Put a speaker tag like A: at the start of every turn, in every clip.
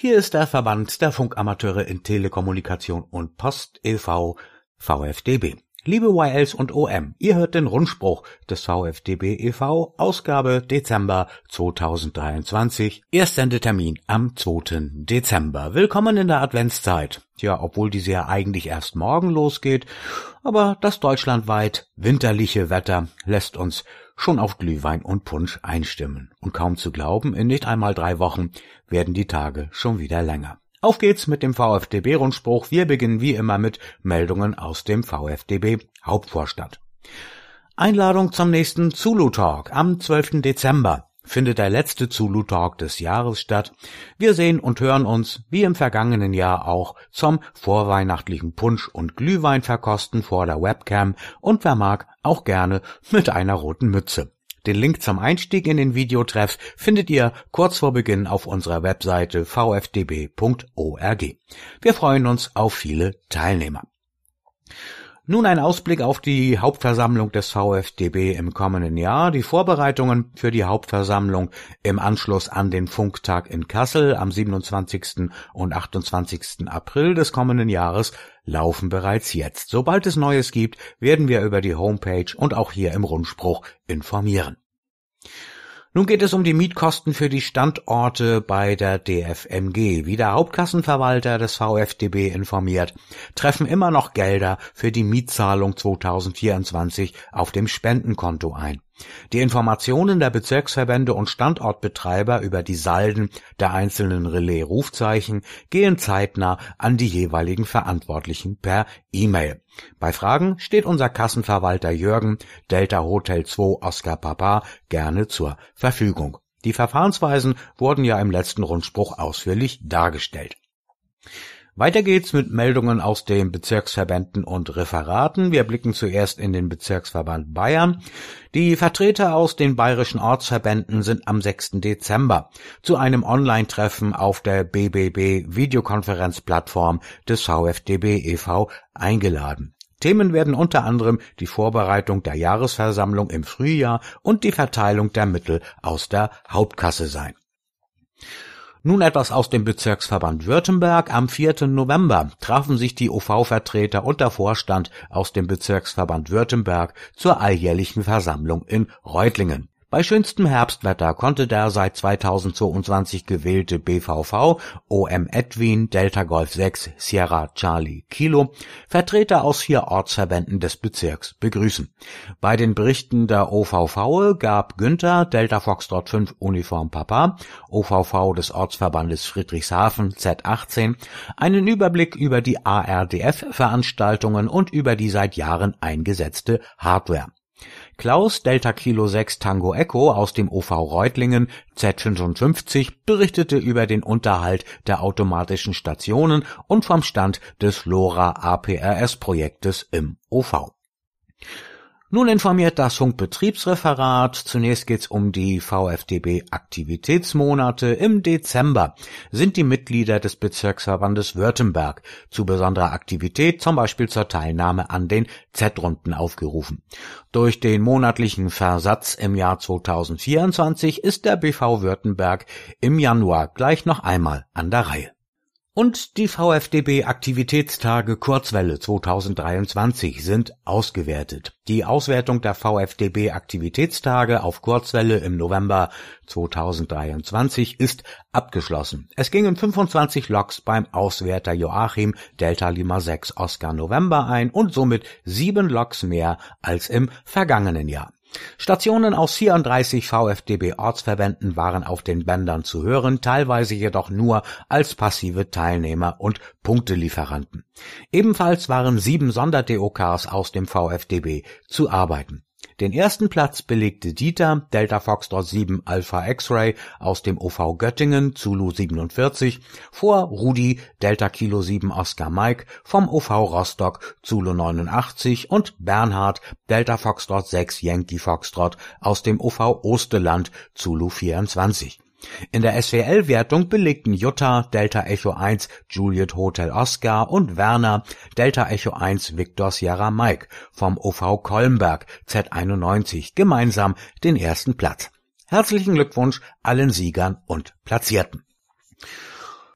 A: Hier ist der Verband der Funkamateure in Telekommunikation und Post e.V. VfDB. Liebe YLs und OM, ihr hört den Rundspruch des VfDB e.V. Ausgabe Dezember 2023. Erstsendetermin am 2. Dezember. Willkommen in der Adventszeit. Ja, obwohl diese ja eigentlich erst morgen losgeht, aber das deutschlandweit winterliche Wetter lässt uns schon auf Glühwein und Punsch einstimmen. Und kaum zu glauben, in nicht einmal drei Wochen werden die Tage schon wieder länger. Auf geht's mit dem VfDB-Rundspruch. Wir beginnen wie immer mit Meldungen aus dem VfDB Hauptvorstand. Einladung zum nächsten Zulu Talk am 12. Dezember findet der letzte Zulu Talk des Jahres statt. Wir sehen und hören uns, wie im vergangenen Jahr auch, zum vorweihnachtlichen Punsch und Glühwein verkosten vor der Webcam und wer mag, auch gerne mit einer roten Mütze. Den Link zum Einstieg in den Videotreff findet ihr kurz vor Beginn auf unserer Webseite vfdb.org. Wir freuen uns auf viele Teilnehmer. Nun ein Ausblick auf die Hauptversammlung des VfDB im kommenden Jahr. Die Vorbereitungen für die Hauptversammlung im Anschluss an den Funktag in Kassel am 27. und 28. April des kommenden Jahres laufen bereits jetzt. Sobald es Neues gibt, werden wir über die Homepage und auch hier im Rundspruch informieren. Nun geht es um die Mietkosten für die Standorte bei der DFMG. Wie der Hauptkassenverwalter des VfDB informiert, treffen immer noch Gelder für die Mietzahlung 2024 auf dem Spendenkonto ein. Die Informationen der Bezirksverbände und Standortbetreiber über die Salden der einzelnen Relais-Rufzeichen gehen zeitnah an die jeweiligen Verantwortlichen per E-Mail. Bei Fragen steht unser Kassenverwalter Jürgen Delta Hotel 2 Oscar Papa gerne zur Verfügung. Die Verfahrensweisen wurden ja im letzten Rundspruch ausführlich dargestellt. Weiter geht's mit Meldungen aus den Bezirksverbänden und Referaten. Wir blicken zuerst in den Bezirksverband Bayern. Die Vertreter aus den bayerischen Ortsverbänden sind am 6. Dezember zu einem Online-Treffen auf der BBB Videokonferenzplattform des VfDB e.V. eingeladen. Themen werden unter anderem die Vorbereitung der Jahresversammlung im Frühjahr und die Verteilung der Mittel aus der Hauptkasse sein. Nun etwas aus dem Bezirksverband Württemberg. Am 4. November trafen sich die OV-Vertreter und der Vorstand aus dem Bezirksverband Württemberg zur alljährlichen Versammlung in Reutlingen. Bei schönstem Herbstwetter konnte der seit 2022 gewählte BVV OM Edwin Delta Golf 6 Sierra Charlie Kilo Vertreter aus vier Ortsverbänden des Bezirks begrüßen. Bei den Berichten der OVV gab Günther Delta Foxtrot 5 Uniform Papa OVV des Ortsverbandes Friedrichshafen Z18 einen Überblick über die ARDF Veranstaltungen und über die seit Jahren eingesetzte Hardware. Klaus Delta Kilo 6 Tango Echo aus dem OV Reutlingen Z55 berichtete über den Unterhalt der automatischen Stationen und vom Stand des LoRa APRS Projektes im OV. Nun informiert das Funkbetriebsreferat. Zunächst geht's um die VfDB Aktivitätsmonate. Im Dezember sind die Mitglieder des Bezirksverbandes Württemberg zu besonderer Aktivität, zum Beispiel zur Teilnahme an den Z-Runden aufgerufen. Durch den monatlichen Versatz im Jahr 2024 ist der BV Württemberg im Januar gleich noch einmal an der Reihe. Und die VfDB Aktivitätstage Kurzwelle 2023 sind ausgewertet. Die Auswertung der VfDB Aktivitätstage auf Kurzwelle im November 2023 ist abgeschlossen. Es gingen 25 Loks beim Auswerter Joachim Delta Lima 6 Oscar November ein und somit sieben Loks mehr als im vergangenen Jahr. Stationen aus 34 VfDB-Ortsverbänden waren auf den Bändern zu hören, teilweise jedoch nur als passive Teilnehmer und Punktelieferanten. Ebenfalls waren sieben Sonder-DOKs aus dem VfDB zu arbeiten. Den ersten Platz belegte Dieter Delta Foxtrot 7 Alpha X-Ray aus dem OV Göttingen Zulu 47 vor Rudi Delta Kilo 7 Oscar Mike vom OV Rostock Zulu 89 und Bernhard Delta Foxtrot 6 Yankee Foxtrot aus dem OV Osteland Zulu 24. In der SWL-Wertung belegten Jutta Delta Echo 1 Juliet Hotel Oscar und Werner Delta Echo 1 Victor Sierra Mike vom OV Kolmberg Z91 gemeinsam den ersten Platz. Herzlichen Glückwunsch allen Siegern und Platzierten.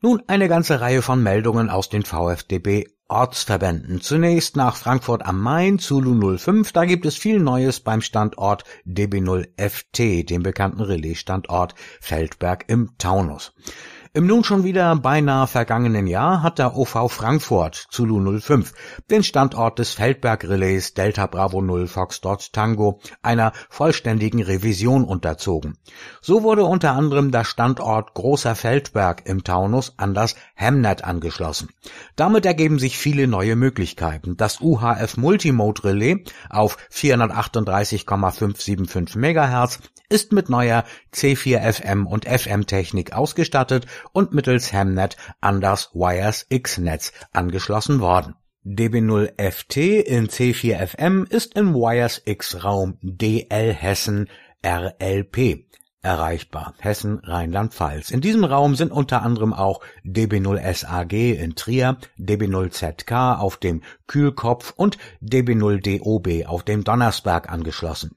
A: Nun eine ganze Reihe von Meldungen aus den VfDB Ortsverbänden. Zunächst nach Frankfurt am Main, Zulu 05. Da gibt es viel Neues beim Standort DB0FT, dem bekannten Relaisstandort Feldberg im Taunus. Im nun schon wieder beinahe vergangenen Jahr hat der OV Frankfurt Zulu 05 den Standort des Feldberg-Relais Delta Bravo 0 Foxtrot Tango einer vollständigen Revision unterzogen. So wurde unter anderem der Standort Großer Feldberg im Taunus an das Hemnet angeschlossen. Damit ergeben sich viele neue Möglichkeiten. Das UHF Multimode Relais auf 438,575 MHz ist mit neuer C4FM und FM Technik ausgestattet und mittels Hamnet an das Wires X-Netz angeschlossen worden. DB0FT in C4FM ist im Wires X-Raum DL Hessen RLP erreichbar. Hessen, Rheinland-Pfalz. In diesem Raum sind unter anderem auch DB0SAG in Trier, DB0ZK auf dem Kühlkopf und DB0DOB auf dem Donnersberg angeschlossen.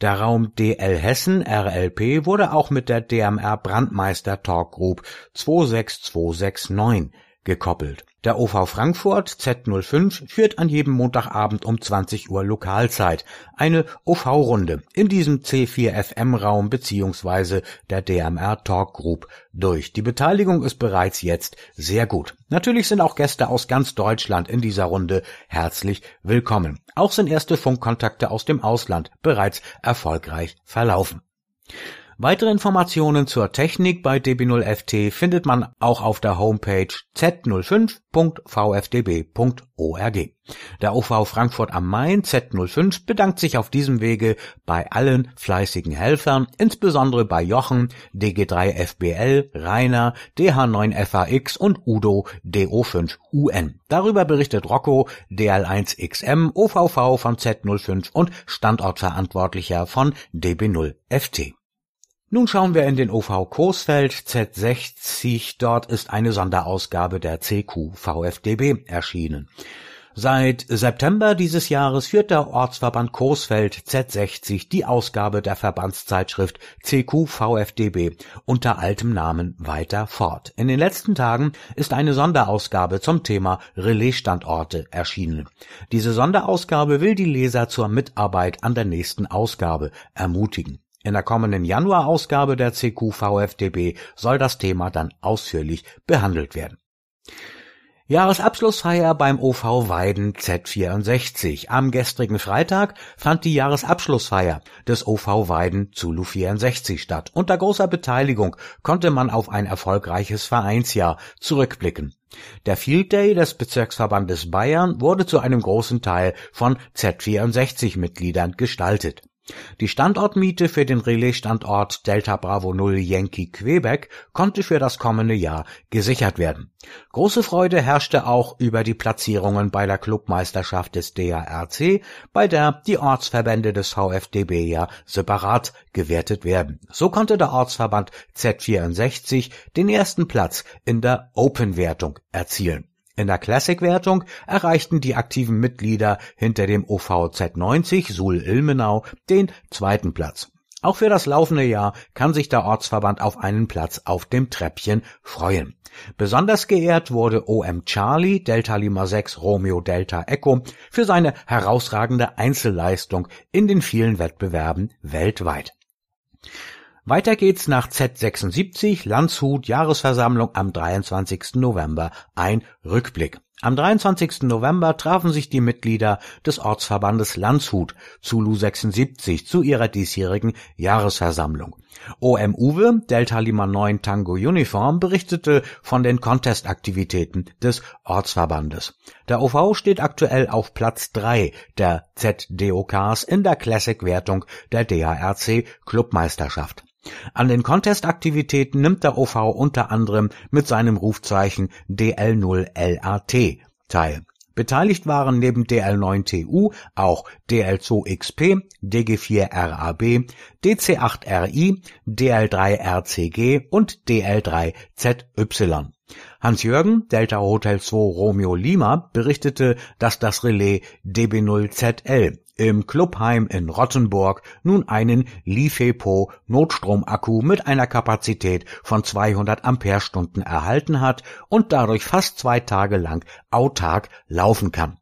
A: Der Raum DL Hessen RLP wurde auch mit der DMR Brandmeister Talk Group 26269 gekoppelt. Der OV Frankfurt Z05 führt an jedem Montagabend um 20 Uhr Lokalzeit eine OV-Runde in diesem C4FM-Raum beziehungsweise der DMR Talk Group durch. Die Beteiligung ist bereits jetzt sehr gut. Natürlich sind auch Gäste aus ganz Deutschland in dieser Runde herzlich willkommen. Auch sind erste Funkkontakte aus dem Ausland bereits erfolgreich verlaufen. Weitere Informationen zur Technik bei DB0FT findet man auch auf der Homepage z05.vfdb.org. Der OV Frankfurt am Main Z05 bedankt sich auf diesem Wege bei allen fleißigen Helfern, insbesondere bei Jochen, DG3FBL, Rainer, DH9FAX und Udo DO5UN. Darüber berichtet Rocco, DL1XM, OVV von Z05 und Standortverantwortlicher von DB0FT. Nun schauen wir in den OV Coesfeld Z60. Dort ist eine Sonderausgabe der CQ VfDB erschienen. Seit September dieses Jahres führt der Ortsverband Coesfeld Z60 die Ausgabe der Verbandszeitschrift CQ VfDB unter altem Namen weiter fort. In den letzten Tagen ist eine Sonderausgabe zum Thema Relaisstandorte erschienen. Diese Sonderausgabe will die Leser zur Mitarbeit an der nächsten Ausgabe ermutigen. In der kommenden Januarausgabe der CQ VfDB soll das Thema dann ausführlich behandelt werden. Jahresabschlussfeier beim OV Weiden Z64. Am gestrigen Freitag fand die Jahresabschlussfeier des OV Weiden Zulu 64 statt. Unter großer Beteiligung konnte man auf ein erfolgreiches Vereinsjahr zurückblicken. Der Field Day des Bezirksverbandes Bayern wurde zu einem großen Teil von Z64-Mitgliedern gestaltet. Die Standortmiete für den Relaisstandort Delta Bravo 0 Yankee Quebec konnte für das kommende Jahr gesichert werden. Große Freude herrschte auch über die Platzierungen bei der Clubmeisterschaft des DARC, bei der die Ortsverbände des VfDB ja separat gewertet werden. So konnte der Ortsverband Z64 den ersten Platz in der Open-Wertung erzielen. In der Classic-Wertung erreichten die aktiven Mitglieder hinter dem OVZ 90 Suhl-Ilmenau den zweiten Platz. Auch für das laufende Jahr kann sich der Ortsverband auf einen Platz auf dem Treppchen freuen. Besonders geehrt wurde OM Charlie Delta Lima 6 Romeo Delta Echo für seine herausragende Einzelleistung in den vielen Wettbewerben weltweit. Weiter geht's nach Z76 Landshut Jahresversammlung am 23. November. Ein Rückblick. Am 23. November trafen sich die Mitglieder des Ortsverbandes Landshut Zulu 76 zu ihrer diesjährigen Jahresversammlung. OM Uwe, Delta Lima 9 Tango Uniform, berichtete von den Contest-Aktivitäten des Ortsverbandes. Der OV steht aktuell auf Platz 3 der ZDOKs in der Classic-Wertung der DHRC Clubmeisterschaft. An den Contest-Aktivitäten nimmt der OV unter anderem mit seinem Rufzeichen DL0LAT teil. Beteiligt waren neben DL9TU auch DL2XP, DG4RAB, DC8RI, DL3RCG und DL3ZY. Hans-Jürgen, Delta Hotel 2 Romeo Lima, berichtete, dass das Relais DB0ZL im Clubheim in Rottenburg nun einen Lifepo Notstromakku mit einer Kapazität von 200 Ampere-Stunden erhalten hat und dadurch fast zwei Tage lang autark laufen kann.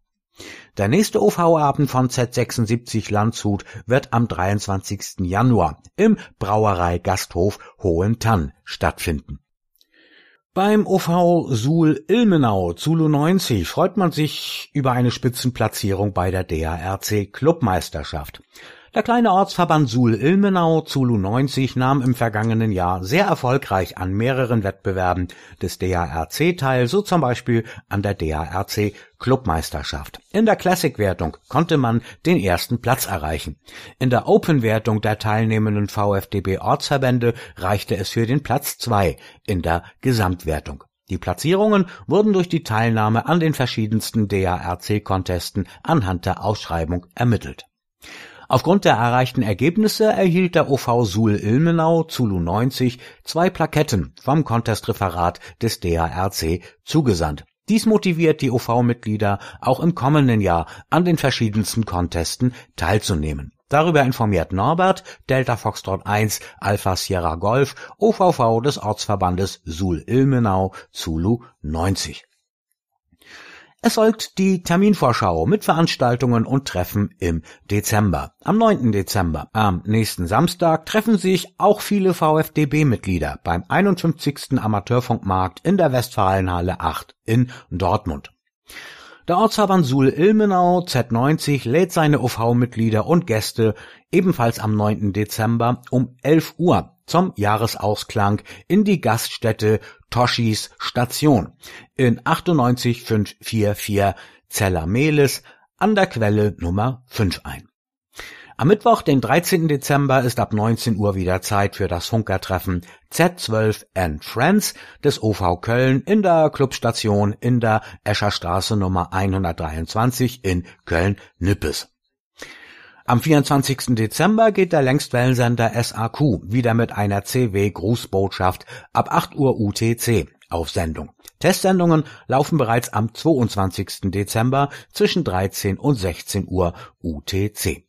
A: Der nächste OV-Abend von Z76 Landshut wird am 23. Januar im Brauerei Gasthof Hohentann stattfinden. Beim OV Suhl Ilmenau Zulu 90 freut man sich über eine Spitzenplatzierung bei der DARC Clubmeisterschaft. Der kleine Ortsverband Suhl-Ilmenau Zulu 90 nahm im vergangenen Jahr sehr erfolgreich an mehreren Wettbewerben des DARC teil, so zum Beispiel an der DARC Clubmeisterschaft. In der Classic-Wertung konnte man den ersten Platz erreichen. In der Open-Wertung der teilnehmenden VfDB-Ortsverbände reichte es für den Platz zwei in der Gesamtwertung. Die Platzierungen wurden durch die Teilnahme an den verschiedensten DARC-Contesten anhand der Ausschreibung ermittelt. Aufgrund der erreichten Ergebnisse erhielt der OV Suhl Ilmenau Zulu 90 zwei Plaketten vom Contestreferat des DARC zugesandt. Dies motiviert die OV-Mitglieder auch im kommenden Jahr an den verschiedensten Contesten teilzunehmen. Darüber informiert Norbert, Delta Foxtrot 1, Alpha Sierra Golf, OVV des Ortsverbandes Suhl Ilmenau, Zulu 90. Es folgt die Terminvorschau mit Veranstaltungen und Treffen im Dezember. Am 9. Dezember, am nächsten Samstag, treffen sich auch viele VfDB-Mitglieder beim 51. Amateurfunkmarkt in der Westfalenhalle 8 in Dortmund. Der Ortsverband Suhl-Ilmenau Z90 lädt seine OV-Mitglieder und Gäste ebenfalls am 9. Dezember um 11 Uhr zum Jahresausklang in die Gaststätte Toshis Station in 98544 Zellermelis an der Quelle Nummer 5 ein. Am Mittwoch, den 13. Dezember, ist ab 19 Uhr wieder Zeit für das Funkertreffen Z12 and Friends des OV Köln in der Clubstation in der Escherstraße Nummer 123 in Köln-Nippes. Am 24. Dezember geht der Längstwellensender SAQ wieder mit einer CW-Grußbotschaft ab 8 Uhr UTC auf Sendung. Testsendungen laufen bereits am 22. Dezember zwischen 13 und 16 Uhr UTC.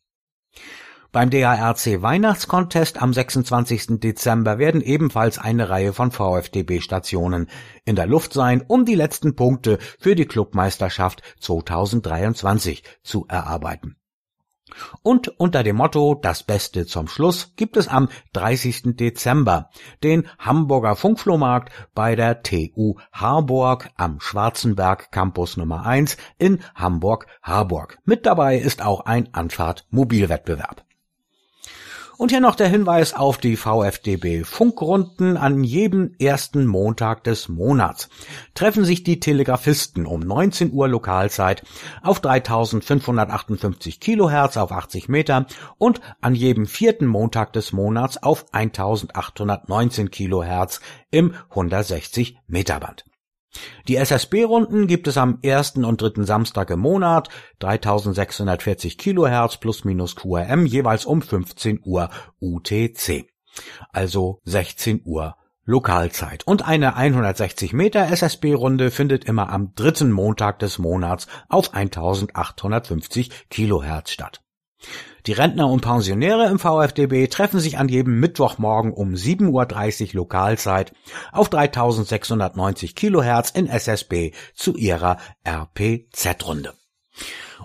A: Beim DARC Weihnachtscontest am 26. Dezember werden ebenfalls eine Reihe von VfDB-Stationen in der Luft sein, um die letzten Punkte für die Clubmeisterschaft 2023 zu erarbeiten. Und unter dem Motto Das Beste zum Schluss gibt es am 30. Dezember den Hamburger Funkflohmarkt bei der TU Harburg am Schwarzenberg Campus Nummer 1 in Hamburg-Harburg. Mit dabei ist auch ein Anfahrt-Mobilwettbewerb. Und hier noch der Hinweis auf die VfDB Funkrunden an jedem ersten Montag des Monats. Treffen sich die Telegrafisten um 19 Uhr Lokalzeit auf 3558 Kilohertz auf 80 Meter und an jedem vierten Montag des Monats auf 1819 Kilohertz im 160 Meter Band. Die SSB-Runden gibt es am ersten und dritten Samstag im Monat, 3640 Kilohertz plus minus QRM, jeweils um 15 Uhr UTC. Also 16 Uhr Lokalzeit. Und eine 160 Meter SSB-Runde findet immer am dritten Montag des Monats auf 1850 Kilohertz statt. Die Rentner und Pensionäre im VfDB treffen sich an jedem Mittwochmorgen um 7.30 Uhr Lokalzeit auf 3690 Kilohertz in SSB zu ihrer RPZ-Runde.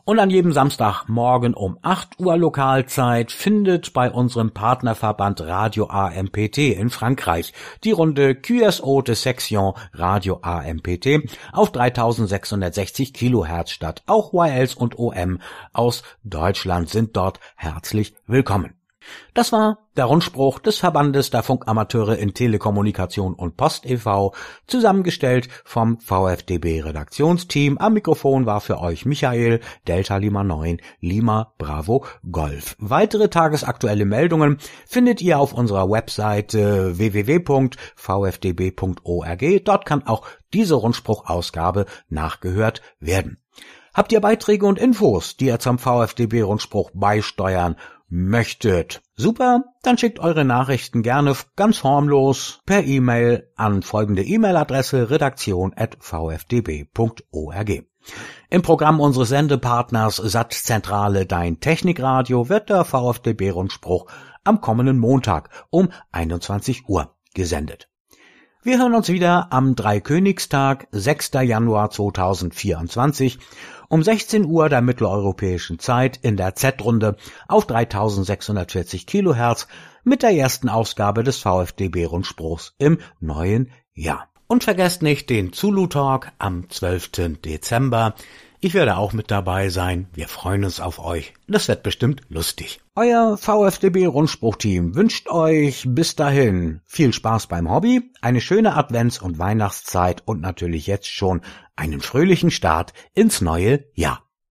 A: Und an jedem Samstagmorgen um 8 Uhr Lokalzeit findet bei unserem Partnerverband Radio AMPT in Frankreich die Runde QSO de Section Radio AMPT auf 3660 Kilohertz statt. Auch YLs und OM aus Deutschland sind dort herzlich willkommen. Das war der Rundspruch des Verbandes der Funkamateure in Telekommunikation und Post e.V., zusammengestellt vom VfDB Redaktionsteam. Am Mikrofon war für euch Michael, Delta Lima 9, Lima Bravo Golf. Weitere tagesaktuelle Meldungen findet ihr auf unserer Webseite www.vfdb.org. Dort kann auch diese Rundspruchausgabe nachgehört werden. Habt ihr Beiträge und Infos, die ihr zum VfDB-Rundspruch beisteuern möchtet. Super, dann schickt eure Nachrichten gerne ganz formlos per E-Mail an folgende E-Mail-Adresse redaktion@vfdb.org. Im Programm unseres Sendepartners Satzzentrale Dein Technikradio wird der VfDB-Rundspruch am kommenden Montag um 21 Uhr gesendet. Wir hören uns wieder am Dreikönigstag, 6. Januar 2024 um 16 Uhr der mitteleuropäischen Zeit in der Z-Runde auf 3640 Kilohertz mit der ersten Ausgabe des VfDB-Rundspruchs im neuen Jahr. Und vergesst nicht den Zulu Talk am 12. Dezember. Ich werde auch mit dabei sein. Wir freuen uns auf euch. Das wird bestimmt lustig. Euer VfDB Rundspruchteam wünscht euch bis dahin viel Spaß beim Hobby, eine schöne Advents- und Weihnachtszeit und natürlich jetzt schon einen fröhlichen Start ins neue Jahr.